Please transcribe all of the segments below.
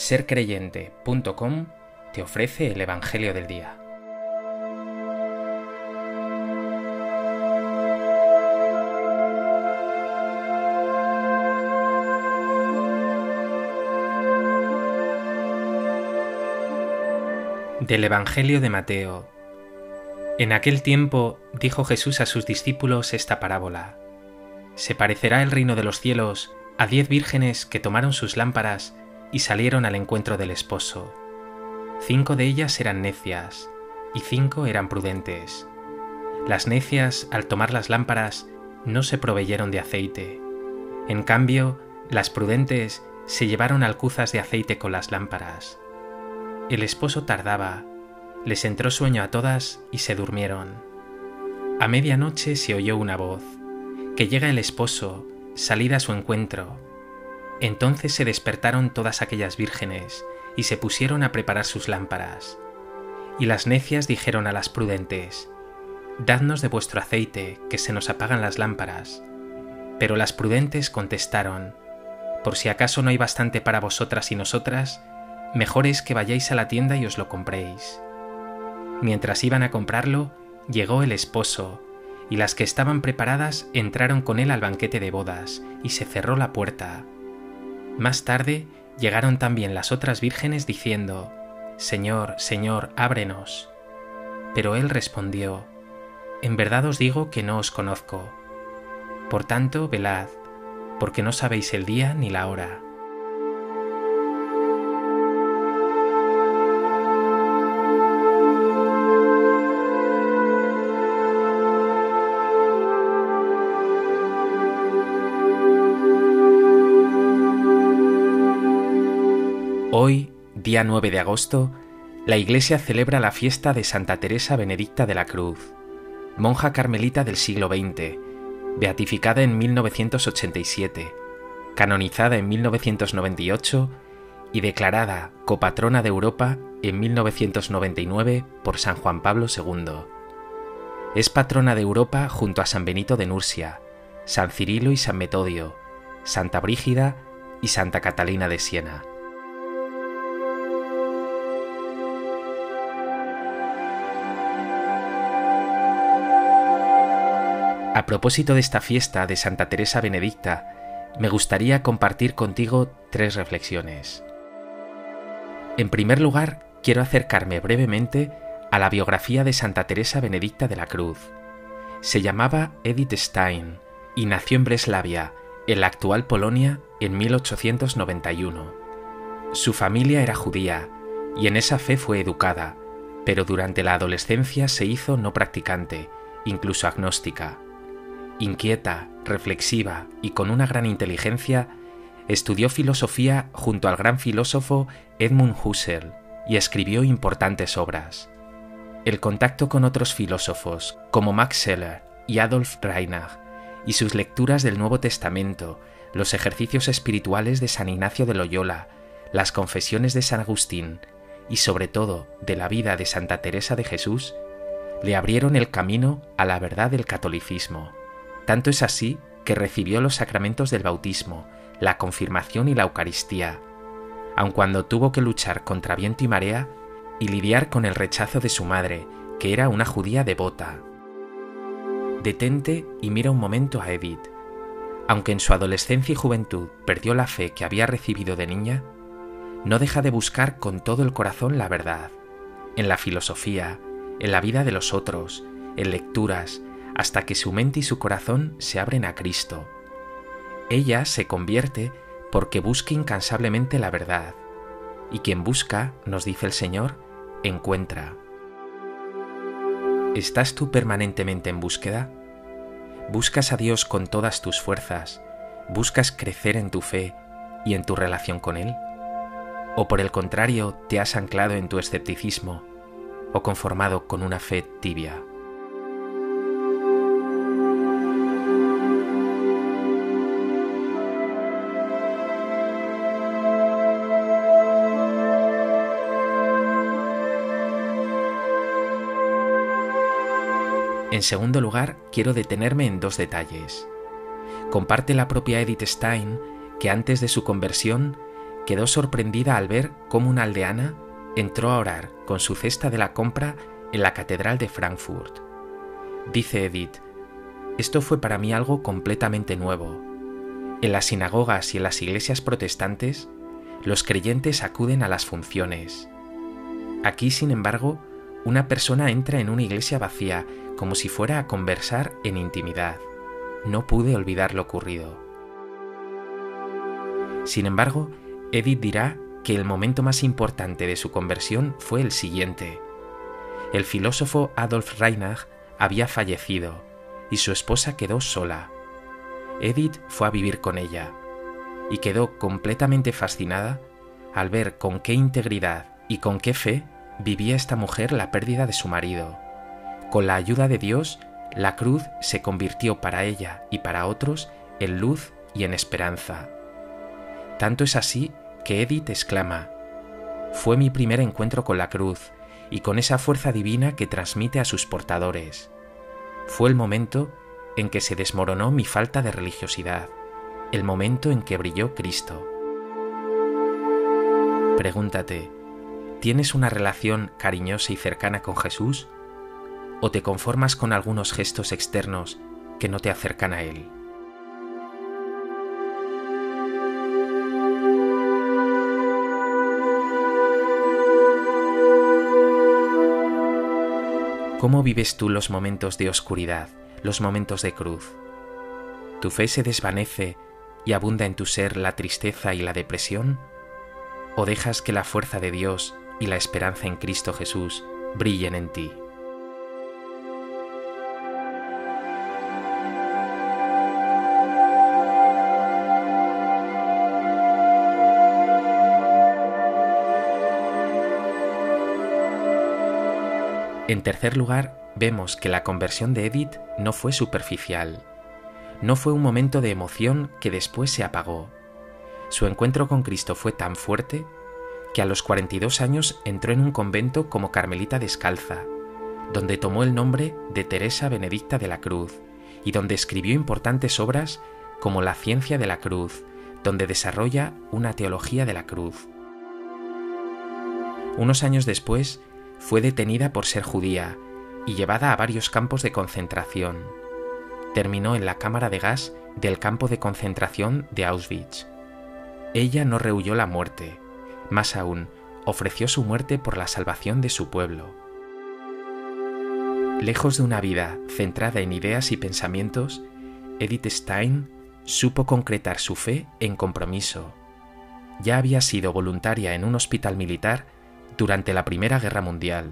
sercreyente.com te ofrece el Evangelio del Día. Del Evangelio de Mateo. En aquel tiempo dijo Jesús a sus discípulos esta parábola. Se parecerá el reino de los cielos a diez vírgenes que tomaron sus lámparas y salieron al encuentro del esposo. Cinco de ellas eran necias y cinco eran prudentes. Las necias, al tomar las lámparas, no se proveyeron de aceite. En cambio, las prudentes se llevaron alcuzas de aceite con las lámparas. El esposo tardaba, les entró sueño a todas y se durmieron. A medianoche se oyó una voz, que llega el esposo, salida a su encuentro entonces se despertaron todas aquellas vírgenes y se pusieron a preparar sus lámparas. Y las necias dijeron a las prudentes, Dadnos de vuestro aceite, que se nos apagan las lámparas. Pero las prudentes contestaron, Por si acaso no hay bastante para vosotras y nosotras, mejor es que vayáis a la tienda y os lo compréis. Mientras iban a comprarlo, llegó el esposo, y las que estaban preparadas entraron con él al banquete de bodas, y se cerró la puerta. Más tarde llegaron también las otras vírgenes diciendo, Señor, Señor, ábrenos. Pero él respondió, En verdad os digo que no os conozco. Por tanto, velad, porque no sabéis el día ni la hora. Hoy, día 9 de agosto, la Iglesia celebra la fiesta de Santa Teresa Benedicta de la Cruz, monja carmelita del siglo XX, beatificada en 1987, canonizada en 1998 y declarada copatrona de Europa en 1999 por San Juan Pablo II. Es patrona de Europa junto a San Benito de Nursia, San Cirilo y San Metodio, Santa Brígida y Santa Catalina de Siena. A propósito de esta fiesta de Santa Teresa Benedicta, me gustaría compartir contigo tres reflexiones. En primer lugar, quiero acercarme brevemente a la biografía de Santa Teresa Benedicta de la Cruz. Se llamaba Edith Stein y nació en Breslavia, en la actual Polonia, en 1891. Su familia era judía y en esa fe fue educada, pero durante la adolescencia se hizo no practicante, incluso agnóstica. Inquieta, reflexiva y con una gran inteligencia, estudió filosofía junto al gran filósofo Edmund Husserl y escribió importantes obras. El contacto con otros filósofos como Max Scheler y Adolf Reinach y sus lecturas del Nuevo Testamento, los ejercicios espirituales de San Ignacio de Loyola, las confesiones de San Agustín y sobre todo de la vida de Santa Teresa de Jesús, le abrieron el camino a la verdad del catolicismo. Tanto es así que recibió los sacramentos del bautismo, la confirmación y la Eucaristía, aun cuando tuvo que luchar contra viento y marea y lidiar con el rechazo de su madre, que era una judía devota. Detente y mira un momento a Edith. Aunque en su adolescencia y juventud perdió la fe que había recibido de niña, no deja de buscar con todo el corazón la verdad, en la filosofía, en la vida de los otros, en lecturas, hasta que su mente y su corazón se abren a Cristo. Ella se convierte porque busca incansablemente la verdad, y quien busca, nos dice el Señor, encuentra. ¿Estás tú permanentemente en búsqueda? ¿Buscas a Dios con todas tus fuerzas? ¿Buscas crecer en tu fe y en tu relación con Él? ¿O por el contrario te has anclado en tu escepticismo o conformado con una fe tibia? En segundo lugar, quiero detenerme en dos detalles. Comparte la propia Edith Stein que antes de su conversión quedó sorprendida al ver cómo una aldeana entró a orar con su cesta de la compra en la Catedral de Frankfurt. Dice Edith, esto fue para mí algo completamente nuevo. En las sinagogas y en las iglesias protestantes, los creyentes acuden a las funciones. Aquí, sin embargo, una persona entra en una iglesia vacía como si fuera a conversar en intimidad. No pude olvidar lo ocurrido. Sin embargo, Edith dirá que el momento más importante de su conversión fue el siguiente. El filósofo Adolf Reinach había fallecido y su esposa quedó sola. Edith fue a vivir con ella y quedó completamente fascinada al ver con qué integridad y con qué fe vivía esta mujer la pérdida de su marido. Con la ayuda de Dios, la cruz se convirtió para ella y para otros en luz y en esperanza. Tanto es así que Edith exclama, Fue mi primer encuentro con la cruz y con esa fuerza divina que transmite a sus portadores. Fue el momento en que se desmoronó mi falta de religiosidad, el momento en que brilló Cristo. Pregúntate, ¿tienes una relación cariñosa y cercana con Jesús? ¿O te conformas con algunos gestos externos que no te acercan a Él? ¿Cómo vives tú los momentos de oscuridad, los momentos de cruz? ¿Tu fe se desvanece y abunda en tu ser la tristeza y la depresión? ¿O dejas que la fuerza de Dios y la esperanza en Cristo Jesús brillen en ti? En tercer lugar, vemos que la conversión de Edith no fue superficial. No fue un momento de emoción que después se apagó. Su encuentro con Cristo fue tan fuerte que a los 42 años entró en un convento como Carmelita descalza, donde tomó el nombre de Teresa Benedicta de la Cruz y donde escribió importantes obras como La ciencia de la cruz, donde desarrolla una teología de la cruz. Unos años después fue detenida por ser judía y llevada a varios campos de concentración. Terminó en la cámara de gas del campo de concentración de Auschwitz. Ella no rehuyó la muerte, más aún, ofreció su muerte por la salvación de su pueblo. Lejos de una vida centrada en ideas y pensamientos, Edith Stein supo concretar su fe en compromiso. Ya había sido voluntaria en un hospital militar durante la Primera Guerra Mundial,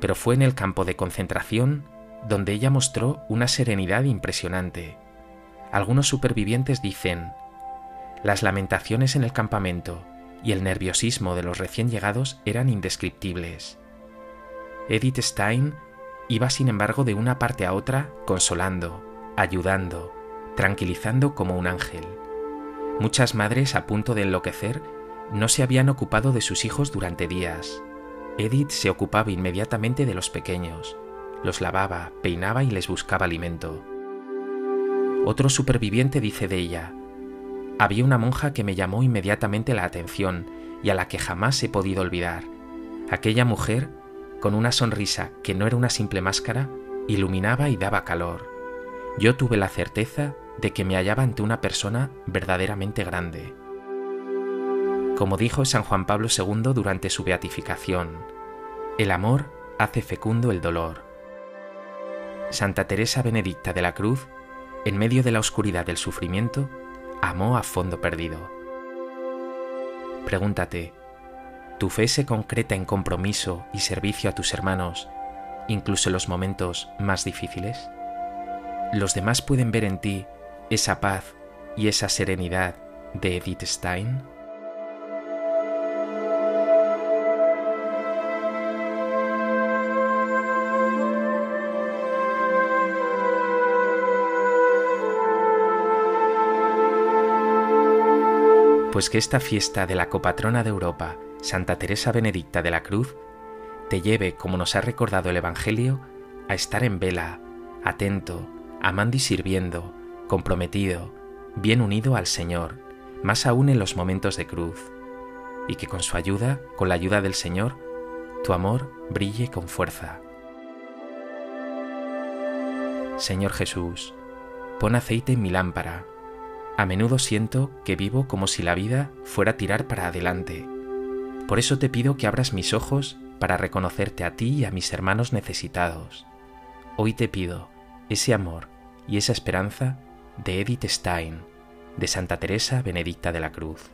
pero fue en el campo de concentración donde ella mostró una serenidad impresionante. Algunos supervivientes dicen, las lamentaciones en el campamento y el nerviosismo de los recién llegados eran indescriptibles. Edith Stein iba sin embargo de una parte a otra consolando, ayudando, tranquilizando como un ángel. Muchas madres a punto de enloquecer no se habían ocupado de sus hijos durante días. Edith se ocupaba inmediatamente de los pequeños, los lavaba, peinaba y les buscaba alimento. Otro superviviente dice de ella, había una monja que me llamó inmediatamente la atención y a la que jamás he podido olvidar. Aquella mujer, con una sonrisa que no era una simple máscara, iluminaba y daba calor. Yo tuve la certeza de que me hallaba ante una persona verdaderamente grande como dijo San Juan Pablo II durante su beatificación, el amor hace fecundo el dolor. Santa Teresa Benedicta de la Cruz, en medio de la oscuridad del sufrimiento, amó a fondo perdido. Pregúntate, ¿tu fe se concreta en compromiso y servicio a tus hermanos, incluso en los momentos más difíciles? ¿Los demás pueden ver en ti esa paz y esa serenidad de Edith Stein? Pues que esta fiesta de la copatrona de Europa, Santa Teresa Benedicta de la Cruz, te lleve, como nos ha recordado el Evangelio, a estar en vela, atento, amando y sirviendo, comprometido, bien unido al Señor, más aún en los momentos de cruz. y que con su ayuda, con la ayuda del Señor, tu amor brille con fuerza. Señor Jesús, pon aceite en mi lámpara. A menudo siento que vivo como si la vida fuera tirar para adelante. Por eso te pido que abras mis ojos para reconocerte a ti y a mis hermanos necesitados. Hoy te pido ese amor y esa esperanza de Edith Stein, de Santa Teresa Benedicta de la Cruz.